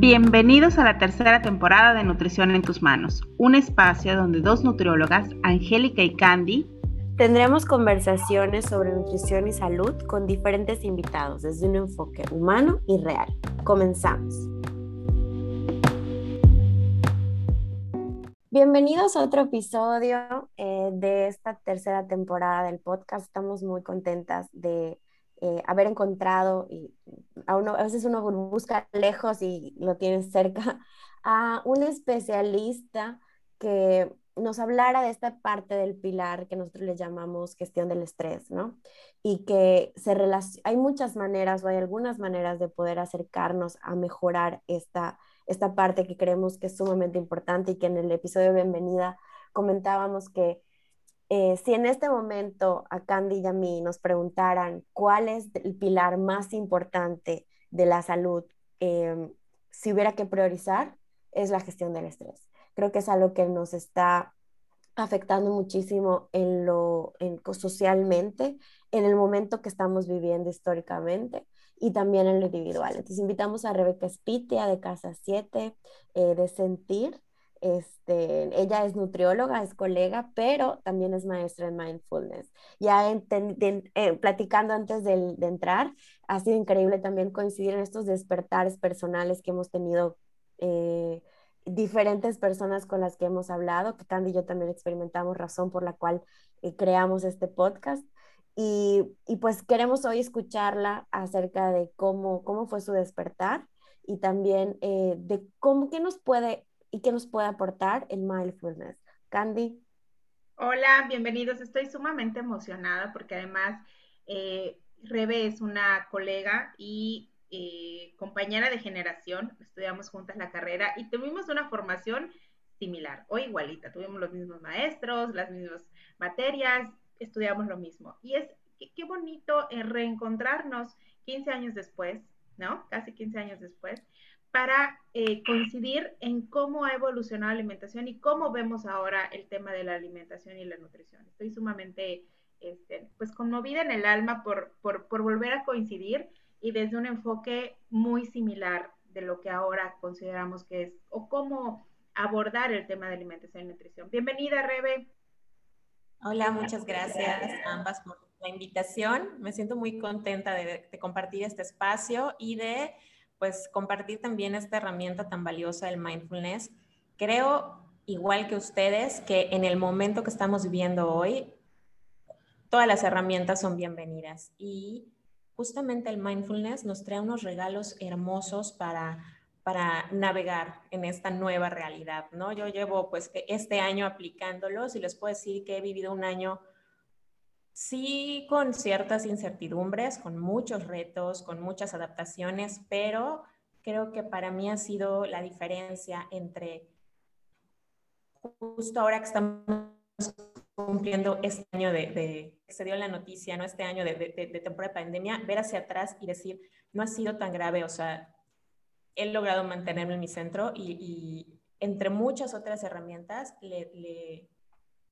Bienvenidos a la tercera temporada de Nutrición en tus manos, un espacio donde dos nutriólogas, Angélica y Candy, tendremos conversaciones sobre nutrición y salud con diferentes invitados desde un enfoque humano y real. Comenzamos. Bienvenidos a otro episodio eh, de esta tercera temporada del podcast. Estamos muy contentas de eh, haber encontrado, y a, uno, a veces uno busca lejos y lo tiene cerca, a un especialista que nos hablara de esta parte del pilar que nosotros le llamamos gestión del estrés, ¿no? Y que se hay muchas maneras o hay algunas maneras de poder acercarnos a mejorar esta, esta parte que creemos que es sumamente importante y que en el episodio de bienvenida comentábamos que eh, si en este momento a Candy y a mí nos preguntaran cuál es el pilar más importante de la salud, em, si hubiera que priorizar, es la gestión del estrés. Creo que es algo que nos está afectando muchísimo en lo socialmente, en el momento que estamos viviendo históricamente y también en lo individual. Entonces invitamos a Rebeca Spitia de Casa 7 eh, de Sentir este, ella es nutrióloga, es colega, pero también es maestra en mindfulness. Ya eh, platicando antes de, entrar, ha sido increíble también coincidir en estos despertares personales que hemos tenido eh, diferentes personas con las que hemos hablado, que Candy y yo también experimentamos razón por la cual eh, creamos este podcast. Y, y, pues queremos hoy escucharla acerca de cómo, cómo fue su despertar y también de cómo, qué nos puede y qué nos puede aportar el mindfulness. Candy. Hola, bienvenidos. Estoy sumamente emocionada porque además eh, Rebe es una colega y eh, compañera de generación. Estudiamos juntas la carrera y tuvimos una formación similar o igualita. Tuvimos los mismos maestros, las mismas materias, estudiamos lo mismo. Y es qué, bonito reencontrarnos 15 años después, ¿no? Casi 15 años después para eh, coincidir en cómo ha evolucionado la alimentación y cómo vemos ahora el tema de la alimentación y la nutrición. Estoy sumamente este, pues conmovida en el alma por, por, por, volver a coincidir y desde un enfoque muy similar de lo que ahora consideramos que es o cómo abordar el tema de alimentación y nutrición. Bienvenida, Rebe. Hola, muchas gracias a ambas por la invitación. Me siento muy contenta de, de compartir este espacio y de pues compartir también esta herramienta tan valiosa del mindfulness. Creo, igual que ustedes, que en el momento que estamos viviendo hoy, todas las herramientas son bienvenidas y justamente el mindfulness nos trae unos regalos hermosos para para navegar en esta nueva realidad, ¿no? Yo llevo pues este año aplicándolos y les puedo decir que he vivido un año sí con ciertas incertidumbres, con muchos retos, con muchas adaptaciones, pero creo que para mí ha sido la diferencia entre justo ahora que estamos cumpliendo este año de, se dio la noticia, ¿no? Este año de, de, temporada de pandemia, ver hacia atrás y decir, no ha sido tan grave, o sea, he logrado mantenerme en mi centro y, entre muchas otras herramientas le, le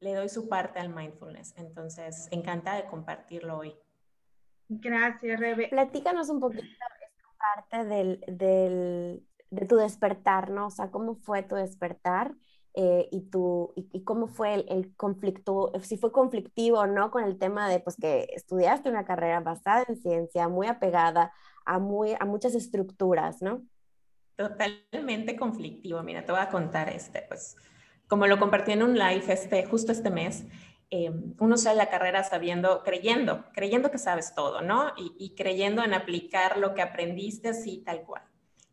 doy su parte al mindfulness. Entonces, encantada de compartirlo hoy. Gracias, Rebe. Platícanos un poquito esta parte del, del, de tu despertar, ¿no? O sea, ¿cómo fue tu despertar? Eh, y, tu, y, cómo fue el, el, conflicto, si fue conflictivo o no con el tema de pues que estudiaste una carrera basada en ciencia, muy apegada a, muy, a muchas estructuras, ¿no? Totalmente conflictivo. Mira, te voy a contar este, pues como lo compartí en un live este, justo este mes, eh, uno sale la carrera sabiendo, creyendo, creyendo que sabes todo, ¿no? Y, creyendo en aplicar lo que aprendiste así tal cual.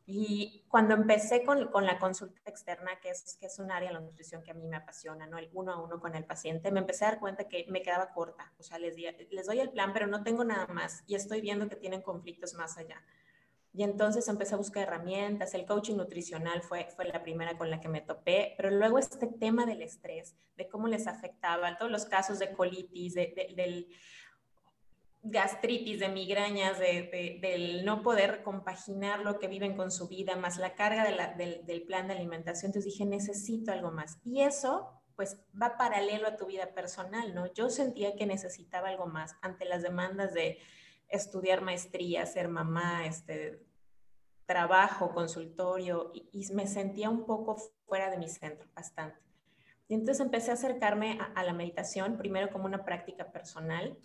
Y cuando empecé con, con, la consulta externa, que es, que es un área de la nutrición que a mí me apasiona, ¿no? El uno a uno con el paciente, me empecé a dar cuenta que me quedaba corta. O sea, les, les doy el plan, pero no tengo nada más y estoy viendo que tienen conflictos más allá. Y entonces empecé a buscar herramientas, el coaching nutricional fue, fue la primera con la que me topé, pero luego este tema del estrés, de cómo les afectaba, todos los casos de colitis, de, del gastritis, de migrañas, de, del no poder compaginar lo que viven con su vida, más la carga del, del plan de alimentación. Entonces dije, necesito algo más. Y eso pues va paralelo a tu vida personal, ¿no? Yo sentía que necesitaba algo más ante las demandas de estudiar maestría, ser mamá, este, trabajo, consultorio, y, me sentía un poco fuera de mi centro, bastante. Y entonces empecé a acercarme a, la meditación, primero como una práctica personal.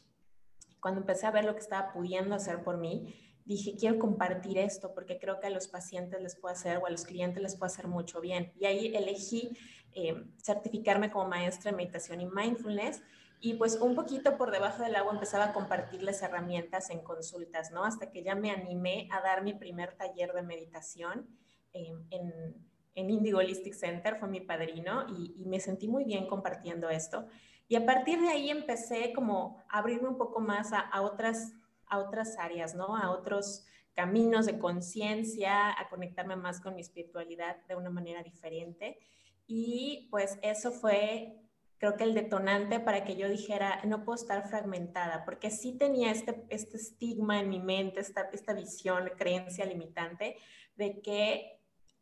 Cuando empecé a ver lo que estaba pudiendo hacer por mí, dije, quiero compartir esto porque creo que a los pacientes les puede hacer o a los clientes les puede hacer mucho bien. Y ahí elegí eh, certificarme como maestra de meditación y mindfulness y pues un poquito por debajo del agua empezaba a compartirles herramientas en consultas, ¿no? Hasta que ya me animé a dar mi primer taller de meditación eh, en, en Indigo Holistic Center, fue mi padrino y, me sentí muy bien compartiendo esto. Y a partir de ahí empecé como a abrirme un poco más a, a otras, a otras áreas, ¿no? A otros caminos de conciencia, a conectarme más con mi espiritualidad de una manera diferente. Y pues eso fue creo que el detonante para que yo dijera, no puedo estar fragmentada, porque sí tenía este, este estigma en mi mente, esta, esta visión, creencia limitante de que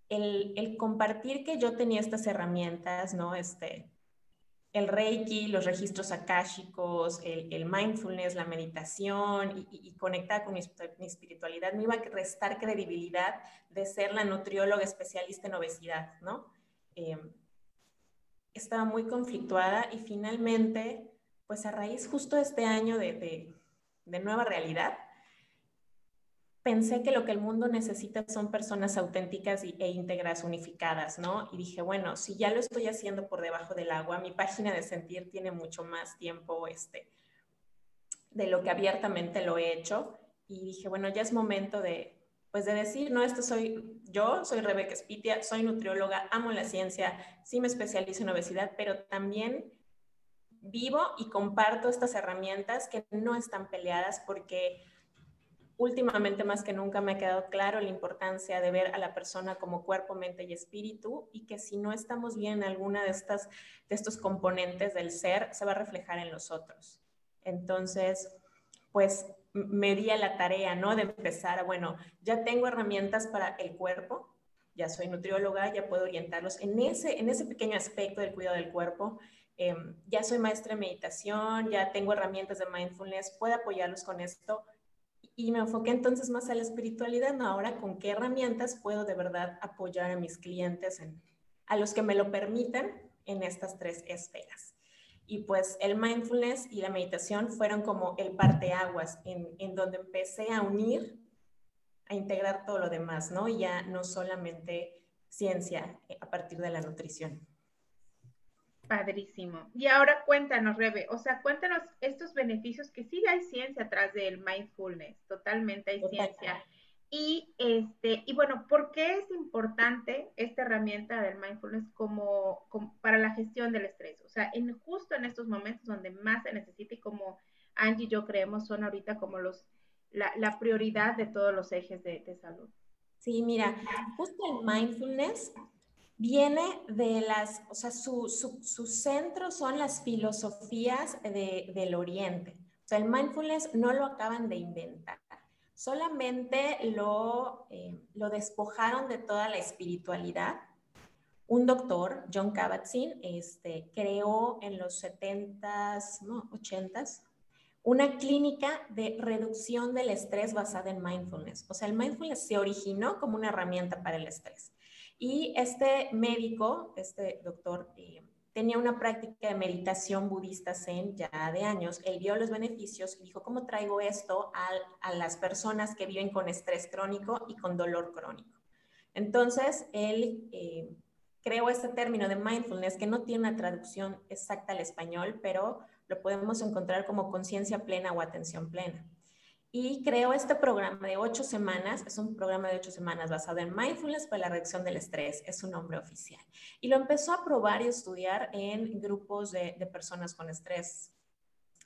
el, el, compartir que yo tenía estas herramientas, ¿no? Este, el Reiki, los registros akáshicos, el, el mindfulness, la meditación y, y, conectar con mi, espiritualidad, me iba a restar credibilidad de ser la nutrióloga especialista en obesidad, ¿no? Eh, estaba muy conflictuada y finalmente, pues a raíz justo de este año de, de, nueva realidad, pensé que lo que el mundo necesita son personas auténticas e íntegras, unificadas, ¿no? Y dije, bueno, si ya lo estoy haciendo por debajo del agua, mi página de sentir tiene mucho más tiempo este, de lo que abiertamente lo he hecho. Y dije, bueno, ya es momento de, pues de decir, no, esto soy yo, soy Rebeca Spitia, soy nutrióloga, amo la ciencia, sí me especializo en obesidad, pero también vivo y comparto estas herramientas que no están peleadas porque últimamente más que nunca me ha quedado claro la importancia de ver a la persona como cuerpo, mente y espíritu y que si no estamos bien en alguna de estas de estos componentes del ser se va a reflejar en los otros. Entonces, pues me di a la tarea, ¿no? De empezar, bueno, ya tengo herramientas para el cuerpo, ya soy nutrióloga, ya puedo orientarlos en ese, en ese pequeño aspecto del cuidado del cuerpo. Em, ya soy maestra de meditación, ya tengo herramientas de mindfulness, puedo apoyarlos con esto. Y me enfoqué entonces más a la espiritualidad, ¿no? Ahora, ¿con qué herramientas puedo de verdad apoyar a mis clientes, en, a los que me lo permitan en estas tres esferas? Y pues el mindfulness y la meditación fueron como el parteaguas en, en donde empecé a unir, a integrar todo lo demás, ¿no? Y ya no solamente ciencia eh, a partir de la nutrición. Padrísimo. Y ahora cuéntanos, Rebe, o sea, cuéntanos estos beneficios que sí hay ciencia atrás del mindfulness, totalmente hay ciencia. Y, este, y bueno, ¿por qué es importante esta herramienta del mindfulness como, para la gestión del estrés? O sea, justo en estos momentos donde más se necesita y como Angie y yo creemos son ahorita como los, la, prioridad de todos los ejes de, salud. Sí, mira, justo el mindfulness viene de las, o sea, su, su, centro son las filosofías de, del Oriente. O sea, el mindfulness no lo acaban de inventar solamente lo, eh, lo despojaron de toda la espiritualidad. Un doctor, John Kabat-Zinn, este, creó en los 70s, no, 80s, una clínica de reducción del estrés basada en mindfulness. O sea, el mindfulness se originó como una herramienta para el estrés. Y este médico, este doctor, eh, tenía una práctica de meditación budista zen ya de años. Él vio los beneficios y dijo, ¿cómo traigo esto a, las personas que viven con estrés crónico y con dolor crónico? Entonces, él eh, creó este término de mindfulness que no tiene una traducción exacta al español, pero lo podemos encontrar como conciencia plena o atención plena y creó este programa de ocho semanas, es un programa de ocho semanas basado en mindfulness para la reducción del estrés, es su nombre oficial. Y lo empezó a probar y estudiar en grupos de, personas con estrés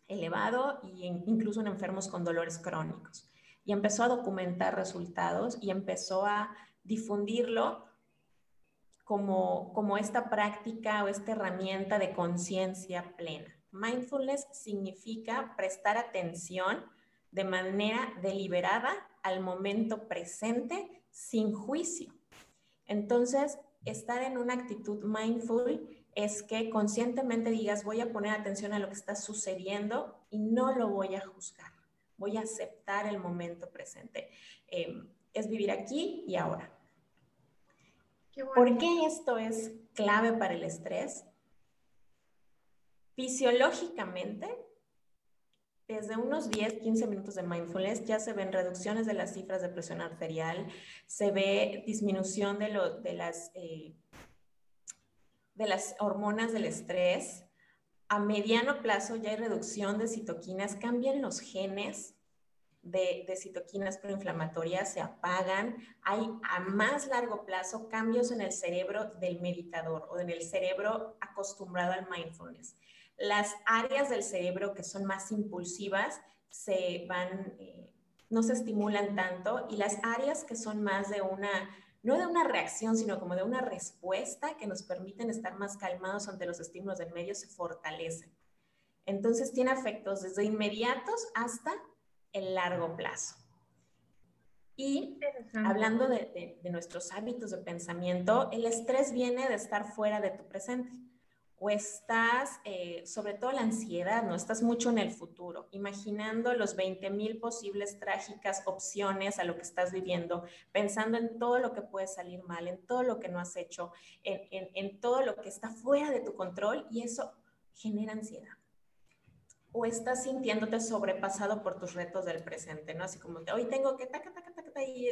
elevado e incluso en enfermos con dolores crónicos. Y empezó a documentar resultados y empezó a difundirlo como, como esta práctica o esta herramienta de conciencia plena. Mindfulness significa prestar atención de manera deliberada al momento presente sin juicio. Entonces, estar en una actitud mindful es que conscientemente digas, voy a poner atención a lo que está sucediendo y no lo voy a juzgar, voy a aceptar el momento presente. Em, es vivir aquí y ahora. ¿Por qué esto es clave para el estrés? Fisiológicamente, desde unos 10, 15 minutos de mindfulness ya se ven reducciones de las cifras de presión arterial, se ve disminución de, de, las, eh, de las hormonas del estrés. A mediano plazo ya hay reducción de citoquinas, cambian los genes de, de, citoquinas proinflamatorias, se apagan. Hay a más largo plazo cambios en el cerebro del meditador o en el cerebro acostumbrado al mindfulness. Las áreas del cerebro que son más impulsivas se van, eh, no se estimulan tanto y las áreas que son más de una, no de una reacción, sino como de una respuesta que nos permiten estar más calmados ante los estímulos del medio se fortalecen. Entonces tiene efectos desde inmediatos hasta el largo plazo. Y hablando de, de, nuestros hábitos de pensamiento, el estrés viene de estar fuera de tu presente o estás, eh, sobre todo la ansiedad, ¿no? Estás mucho en el futuro, imaginando los 20 mil posibles trágicas opciones a lo que estás viviendo, pensando en todo lo que puede salir mal, en todo lo que no has hecho, en, todo lo que está fuera de tu control y eso genera ansiedad. O estás sintiéndote sobrepasado por tus retos del presente, ¿no? Así como hoy tengo que taca, taca, taca, taca y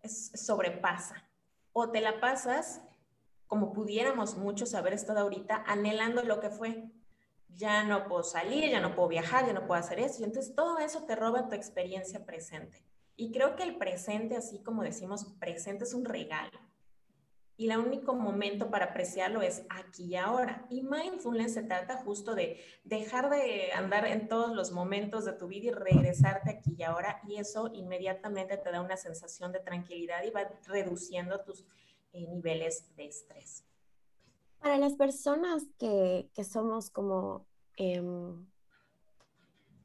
es sobrepasa. O te la pasas como pudiéramos muchos haber estado ahorita anhelando lo que fue. Ya no puedo salir, ya no puedo viajar, ya no puedo hacer eso. Y entonces todo eso te roba tu experiencia presente. Y creo que el presente, así como decimos, presente es un regalo. Y el único momento para apreciarlo es aquí y ahora. Y mindfulness se trata justo de dejar de andar en todos los momentos de tu vida y regresarte aquí y ahora. Y eso inmediatamente te da una sensación de tranquilidad y va reduciendo tus eh, niveles de estrés. Para las personas que, que somos como, em,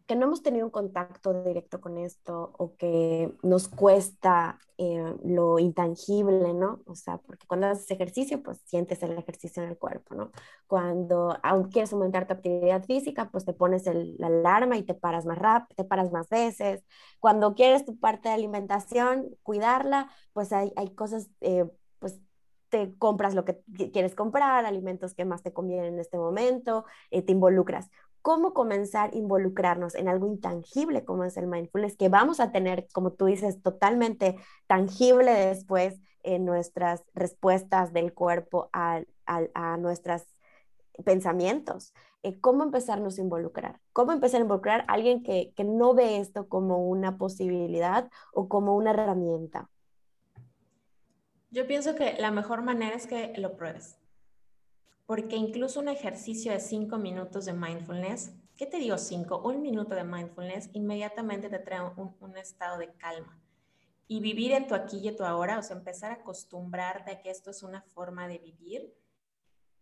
que no hemos tenido un contacto directo con esto o que nos cuesta eh, lo intangible, ¿no? O sea, porque cuando haces ejercicio, pues sientes el ejercicio en el cuerpo, ¿no? Cuando aún quieres aumentar tu actividad física, pues te pones la alarma y te paras más rápido, te paras más veces. Cuando quieres tu parte de alimentación, cuidarla, pues hay, hay cosas eh, te compras lo que quieres comprar, alimentos que más te convienen en este momento, eh, te involucras. ¿Cómo comenzar a involucrarnos en algo intangible como es el mindfulness, que vamos a tener, como tú dices, totalmente tangible después en nuestras respuestas del cuerpo a, a, nuestros pensamientos? Eh, ¿Cómo empezarnos a involucrar? ¿Cómo empezar a involucrar a alguien que, que no ve esto como una posibilidad o como una herramienta? Yo pienso que la mejor manera es que lo pruebes. Porque incluso un ejercicio de cinco minutos de mindfulness, ¿qué te digo cinco? Un minuto de mindfulness inmediatamente te trae un, estado de calma. Y vivir en tu aquí y tu ahora, o sea, empezar a acostumbrarte a que esto es una forma de vivir,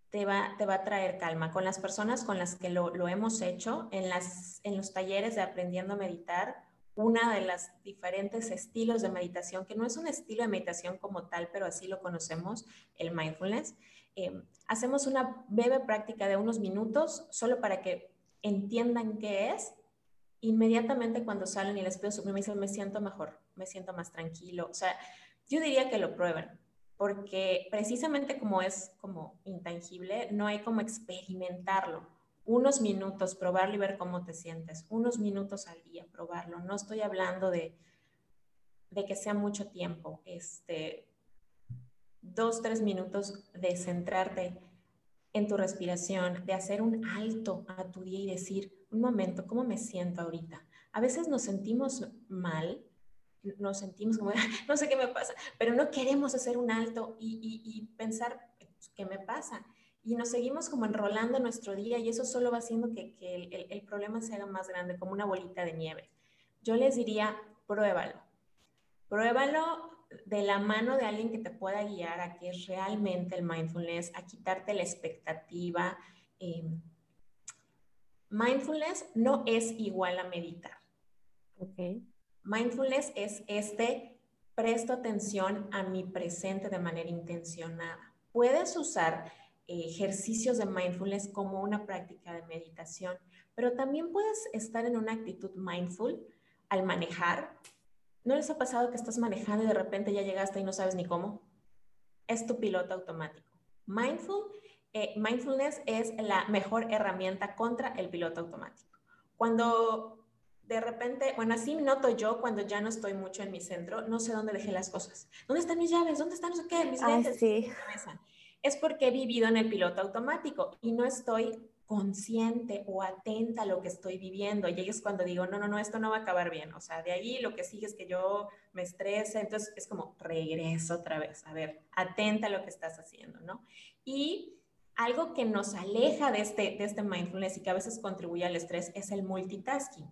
te va, te va a traer calma. Con las personas con las que lo, lo hemos hecho, en, las, en los talleres de aprendiendo a meditar, una de las diferentes estilos de meditación, que no es un estilo de meditación como tal, pero así lo conocemos, el mindfulness. Eh, hacemos una breve práctica de unos minutos solo para que entiendan qué es. Inmediatamente cuando salen y les pido su me me siento mejor, me siento más tranquilo. O sea, yo diría que lo prueben, porque precisamente como es como intangible, no hay como experimentarlo unos minutos, probarlo y ver cómo te sientes, unos minutos al día, probarlo. No estoy hablando de, de que sea mucho tiempo, este, dos, tres minutos de centrarte en tu respiración, de hacer un alto a tu día y decir, un momento, ¿cómo me siento ahorita? A veces nos sentimos mal, nos sentimos como, no sé qué me pasa, pero no queremos hacer un alto y, y, y pensar, ¿qué me pasa? Y nos seguimos como enrolando nuestro día y eso solo va haciendo que, que el, el, problema se haga más grande, como una bolita de nieve. Yo les diría, pruébalo. Pruébalo de la mano de alguien que te pueda guiar a que es realmente el mindfulness, a quitarte la expectativa. Em, mindfulness no es igual a meditar. Okay. Mindfulness es este, presto atención a mi presente de manera intencionada. Puedes usar ejercicios de mindfulness como una práctica de meditación, pero también puedes estar en una actitud mindful al manejar. ¿No les ha pasado que estás manejando y de repente ya llegaste y no sabes ni cómo? Es tu piloto automático. Mindful, eh, mindfulness es la mejor herramienta contra el piloto automático. Cuando de repente, bueno, así noto yo cuando ya no estoy mucho en mi centro, no sé dónde dejé las cosas. ¿Dónde están mis llaves? ¿Dónde están no sé qué? Mis lentes. Sí. Es porque he vivido en el piloto automático y no estoy consciente o atenta a lo que estoy viviendo. Y ahí es cuando digo, no, no, no, esto no va a acabar bien. O sea, de ahí lo que sigue es que yo me estrese. Entonces es como regreso otra vez. A ver, atenta a lo que estás haciendo, ¿no? Y algo que nos aleja de este, de este mindfulness y que a veces contribuye al estrés es el multitasking.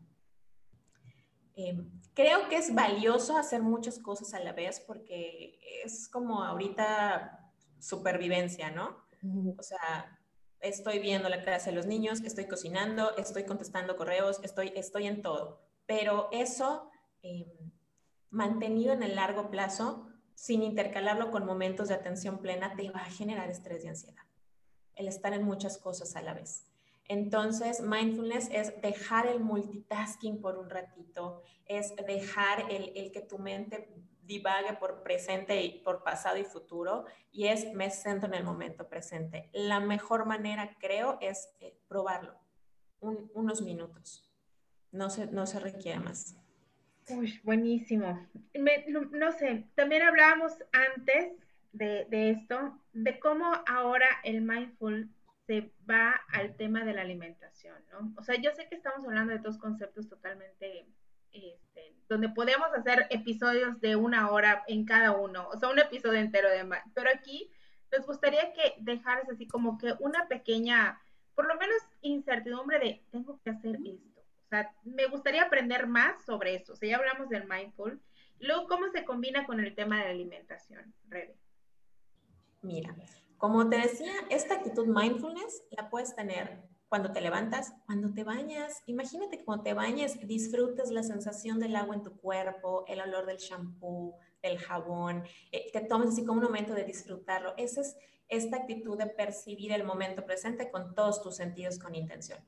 Em, creo que es valioso hacer muchas cosas a la vez porque es como ahorita supervivencia, ¿no? O sea, estoy viendo la clase de los niños, estoy cocinando, estoy contestando correos, estoy, estoy en todo. Pero eso, em, mantenido en el largo plazo, sin intercalarlo con momentos de atención plena, te va a generar estrés y ansiedad. El estar en muchas cosas a la vez. Entonces, mindfulness es dejar el multitasking por un ratito, es dejar el, el que tu mente divague por presente y por pasado y futuro y es me centro en el momento presente. La mejor manera, creo, es eh, probarlo. unos minutos. No se, no se requiere más. Uy, buenísimo. no, sé, también hablábamos antes de, de esto, de cómo ahora el mindful se va al tema de la alimentación, ¿no? O sea, yo sé que estamos hablando de dos conceptos totalmente este, donde podemos hacer episodios de una hora en cada uno, o sea, un episodio entero de más. Pero aquí nos gustaría que dejaras así como que una pequeña, por lo menos incertidumbre de, tengo que hacer esto. O sea, me gustaría aprender más sobre eso. O sea, ya hablamos del mindful. Luego, ¿cómo se combina con el tema de la alimentación, Rebe? Mira, como te decía, esta actitud mindfulness la puedes tener cuando te levantas, cuando te bañas. Imagínate que cuando te bañes disfrutes la sensación del agua en tu cuerpo, el olor del shampoo, del jabón, eh, te tomes así como un momento de disfrutarlo. Esa es esta actitud de percibir el momento presente con todos tus sentidos con intención.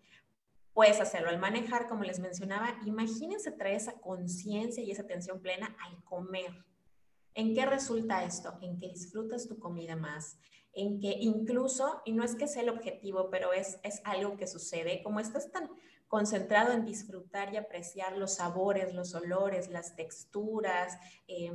Puedes hacerlo al manejar, como les mencionaba. Imagínense traer esa conciencia y esa atención plena al comer. ¿En qué resulta esto? En que disfrutas tu comida más, en que incluso, y no es que sea el objetivo, pero es, es algo que sucede, como estás tan concentrado en disfrutar y apreciar los sabores, los olores, las texturas, eh,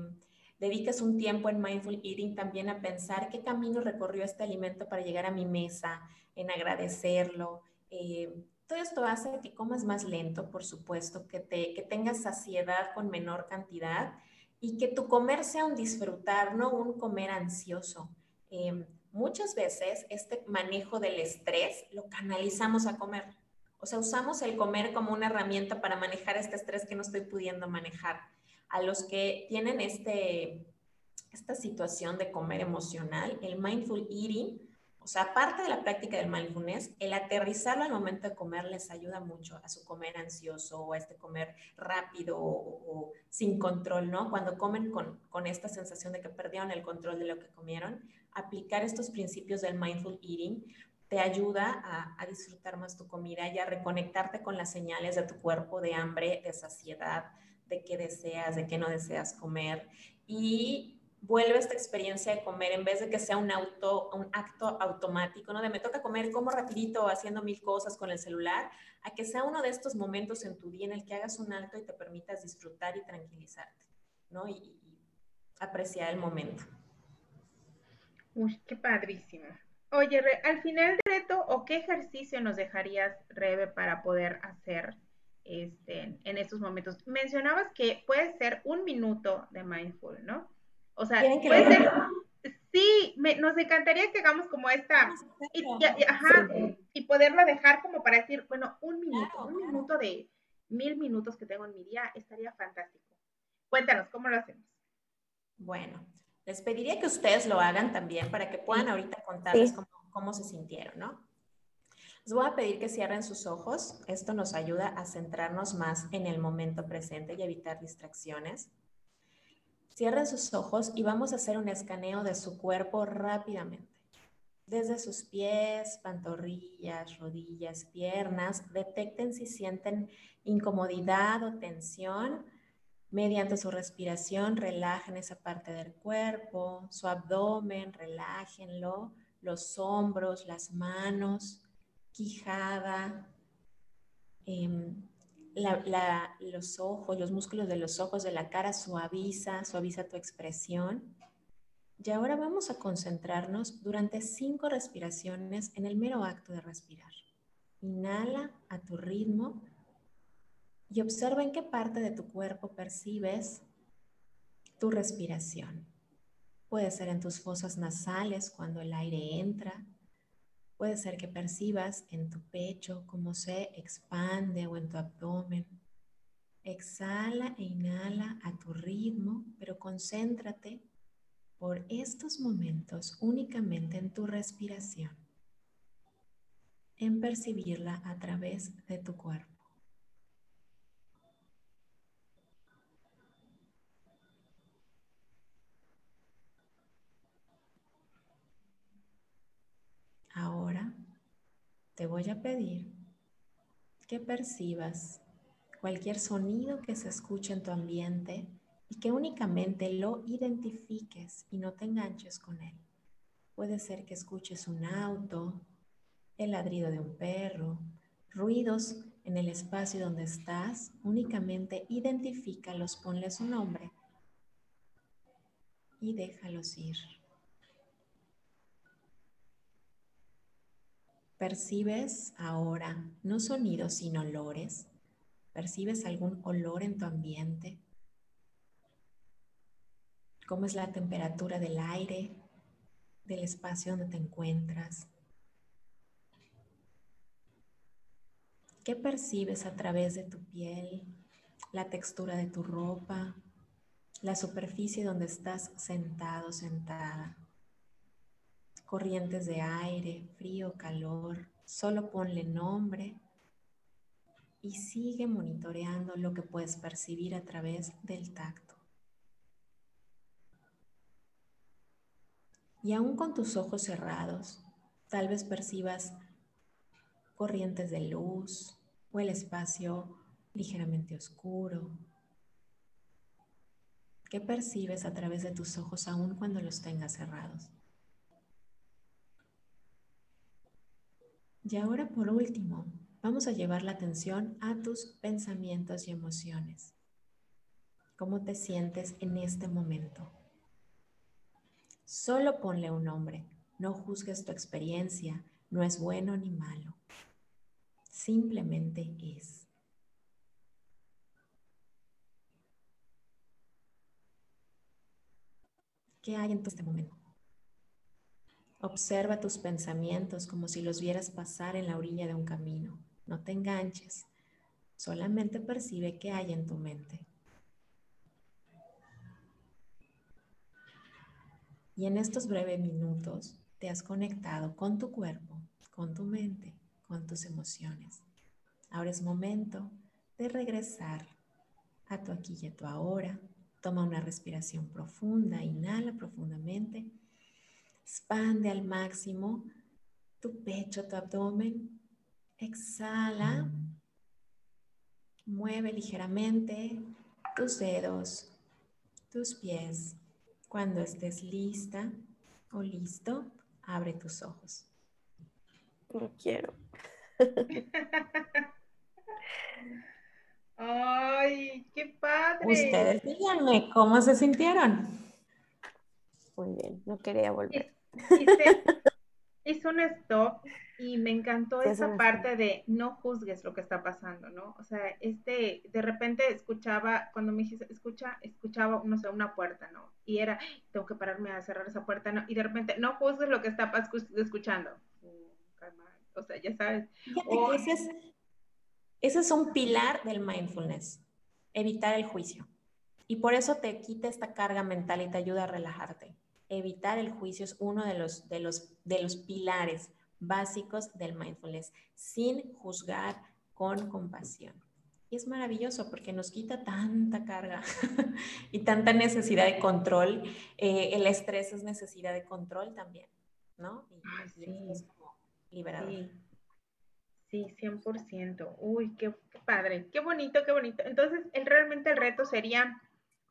un tiempo en mindful eating también a pensar qué camino recorrió este alimento para llegar a mi mesa, en agradecerlo. Eh, todo esto hace que comas más lento, por supuesto, que, te, que tengas saciedad con menor cantidad y que tu comer sea un disfrutar, no un comer ansioso. Eh, muchas veces este manejo del estrés lo canalizamos a comer. O sea, usamos el comer como una herramienta para manejar este estrés que no estoy pudiendo manejar. A los que tienen este, esta situación de comer emocional, el mindful eating, o sea, aparte de la práctica del mindfulness, el aterrizarlo al momento de comer les ayuda mucho a su comer ansioso o a este comer rápido o, sin control, ¿no? Cuando comen con, con, esta sensación de que perdieron el control de lo que comieron, aplicar estos principios del mindful eating te ayuda a, a, disfrutar más tu comida y a reconectarte con las señales de tu cuerpo de hambre, de saciedad, de qué deseas, de qué no deseas comer. Y vuelve esta experiencia de comer en vez de que sea un, auto, un acto automático, ¿no? De me toca comer, como rapidito, haciendo mil cosas con el celular, a que sea uno de estos momentos en tu día en el que hagas un alto y te permitas disfrutar y tranquilizarte, ¿no? Y, y apreciar el momento. Uy, qué padrísimo. Oye, al final del reto, ¿o qué ejercicio nos dejarías, Rebe, para poder hacer este, en estos momentos? Mencionabas que puede ser un minuto de mindful, ¿no? O sea, puede ser, sí, nos encantaría que hagamos como esta, y, ajá, y poderlo dejar como para decir, bueno, un minuto, un minuto de mil minutos que tengo en mi día, estaría fantástico. Cuéntanos, ¿cómo lo hacemos? Bueno, les pediría que ustedes lo hagan también para que puedan ahorita contarles cómo, se sintieron, ¿no? Les voy a pedir que cierren sus ojos. Esto nos ayuda a centrarnos más en el momento presente y evitar distracciones. Cierren sus ojos y vamos a hacer un escaneo de su cuerpo rápidamente. Desde sus pies, pantorrillas, rodillas, piernas, detecten si sienten incomodidad o tensión Mediante su respiración, relajen esa parte del cuerpo, su abdomen, relájenlo, los hombros, las manos, quijada, los ojos, los músculos de los ojos, de la cara, suaviza, suaviza tu expresión. Y ahora vamos a concentrarnos durante cinco respiraciones en el mero acto de respirar. Inhala a tu ritmo y observa en qué parte de tu cuerpo percibes tu respiración. Puede ser en tus fosas nasales cuando el aire entra. Puede ser que percibas en tu pecho cómo se expande o en tu abdomen. Exhala e inhala a tu ritmo, pero concéntrate por estos momentos únicamente en tu respiración, en percibirla a través de tu cuerpo. Te voy a pedir que percibas cualquier sonido que se escuche en tu ambiente y que únicamente lo identifiques y no te enganches con él. Puede ser que escuches un auto, el ladrido de un perro, ruidos en el espacio donde estás, únicamente identifícalos, ponle su nombre y déjalos ir. ¿Percibes ahora no sonidos sino olores? ¿Percibes algún olor en tu ambiente? ¿Cómo es la temperatura del aire, del espacio donde te encuentras? ¿Qué percibes a través de tu piel, la textura de tu ropa, la superficie donde estás sentado, sentada? Corrientes de aire, frío, calor. Solo ponle nombre y sigue monitoreando lo que puedes percibir a través del tacto. Y aún con tus ojos cerrados, tal vez percibas corrientes de luz o el espacio ligeramente oscuro. ¿Qué percibes a través de tus ojos aún cuando los tengas cerrados? Y ahora por último, vamos a llevar la atención a tus pensamientos y emociones. ¿Cómo te sientes en este momento? Solo ponle un nombre. No juzgues tu experiencia. No es bueno ni malo. Simplemente es. ¿Qué hay en este momento? Observa tus pensamientos como si los vieras pasar en la orilla de un camino. No te enganches, solamente percibe qué hay en tu mente. Y en estos breves minutos te has conectado con tu cuerpo, con tu mente, con tus emociones. Ahora es momento de regresar a tu aquí y a tu ahora. Toma una respiración profunda, inhala profundamente Expande al máximo tu pecho, tu abdomen. Exhala. Mueve ligeramente tus dedos, tus pies. Cuando estés lista o listo, abre tus ojos. No quiero. Ay, qué padre. Ustedes díganme cómo se sintieron. No quería volver. Hice, un stop y me encantó esa parte de no juzgues lo que está pasando, ¿no? O sea, este, de repente escuchaba, cuando me dijiste, escucha, escuchaba, no sé, una puerta, ¿no? Y era, tengo que pararme a cerrar esa puerta, ¿no? Y de repente, no juzgues lo que está escuchando. O sea, ya sabes. ese, es, ese es un pilar del mindfulness, evitar el juicio. Y por eso te quita esta carga mental y te ayuda a relajarte evitar el juicio es uno de los, de los, de los pilares básicos del mindfulness, sin juzgar con compasión. Y es maravilloso porque nos quita tanta carga y tanta necesidad de control. Eh, el estrés es necesidad de control también, ¿no? Y, es como liberador. Sí, 100%. Uy, qué, padre, qué bonito, qué bonito. Entonces, el, realmente el reto sería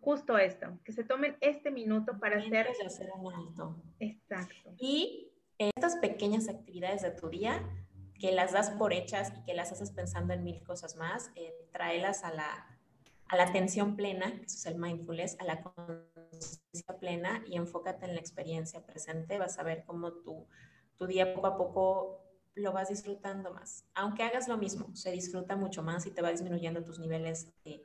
justo esto, que se tomen este minuto para hacer... hacer un alto. Exacto. Y estas pequeñas actividades de tu día, que las das por hechas y que las haces pensando en mil cosas más, eh, tráelas a la, a la atención plena, que eso es el mindfulness, a la conciencia plena y enfócate en la experiencia presente. Vas a ver cómo tu, tu día poco a poco lo vas disfrutando más. Aunque hagas lo mismo, se disfruta mucho más y te va disminuyendo tus niveles de,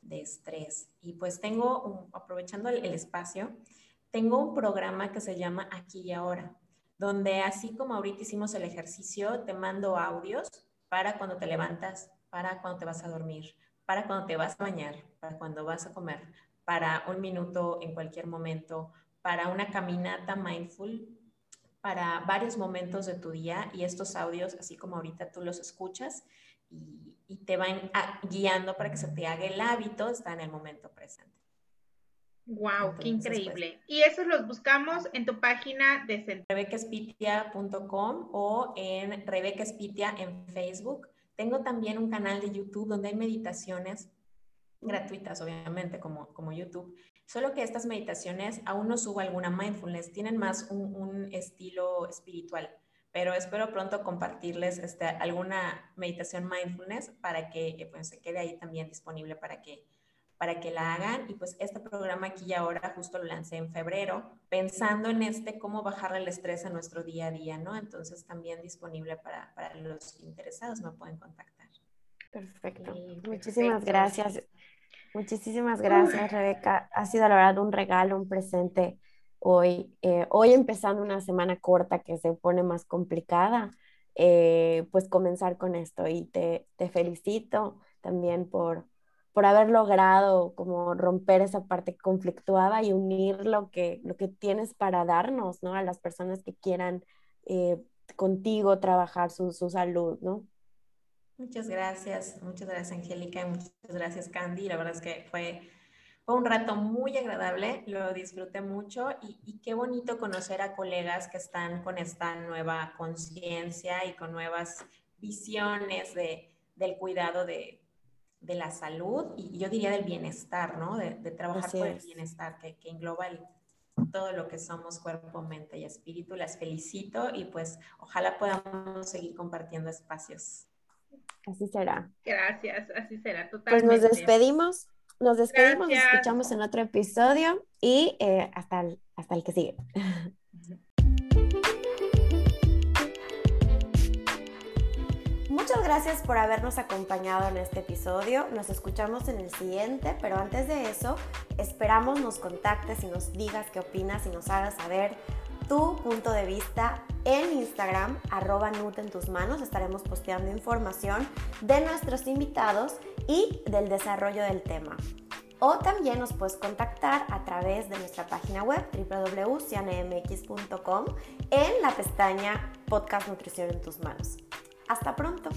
de estrés. Y pues tengo, aprovechando el, espacio, tengo un programa que se llama Aquí y Ahora, donde así como ahorita hicimos el ejercicio, te mando audios para cuando te levantas, para cuando te vas a dormir, para cuando te vas a bañar, para cuando vas a comer, para un minuto en cualquier momento, para una caminata mindful para varios momentos de tu día y estos audios, así como ahorita tú los escuchas y, te van guiando para que se te haga el hábito estar en el momento presente. Wow, qué pues, increíble. y esos los buscamos en tu página de rebecaspitia.com o en Rebeca en Facebook. Tengo también un canal de YouTube donde hay meditaciones gratuitas, obviamente, como, como YouTube. Solo que estas meditaciones aún no subo alguna mindfulness, tienen más un, estilo espiritual, pero espero pronto compartirles este, alguna meditación mindfulness para que eh, pues, se quede ahí también disponible para que, para que la hagan. Y pues este programa aquí y ahora justo lo lancé en febrero, pensando en este cómo bajar el estrés a nuestro día a día, ¿no? Entonces también disponible para, para los interesados, me pueden contactar. Perfecto. Muchísimas gracias. Muchísimas gracias, Rebeca. Ha sido la verdad un regalo, un presente hoy. Eh, hoy empezando una semana corta que se pone más complicada, eh, pues comenzar con esto. Y te, te felicito también por, por haber logrado como romper esa parte conflictuada y unir lo que, lo que tienes para darnos, ¿no? A las personas que quieran eh, contigo trabajar su, su salud, ¿no? Muchas gracias, muchas gracias Angélica y muchas gracias Candy. La verdad es que fue, fue un rato muy agradable, lo disfruté mucho y, qué bonito conocer a colegas que están con esta nueva conciencia y con nuevas visiones de, del cuidado de, de, la salud y yo diría del bienestar, ¿no? De, trabajar por el bienestar que, que engloba todo lo que somos cuerpo, mente y espíritu. Las felicito y pues ojalá podamos seguir compartiendo espacios. Así será. Gracias, así será, totalmente. Pues nos despedimos, nos despedimos, nos escuchamos en otro episodio y eh, hasta, el, hasta el que sigue. Muchas gracias por habernos acompañado en este episodio. Nos escuchamos en el siguiente, pero antes de eso, esperamos nos contactes y nos digas qué opinas y nos hagas saber tu punto de vista en Instagram, arroba Nut tus manos. Estaremos posteando información de nuestros invitados y del desarrollo del tema. O también nos puedes contactar a través de nuestra página web www.cianemx.com en la pestaña Podcast Nutrición en tus manos. Hasta pronto.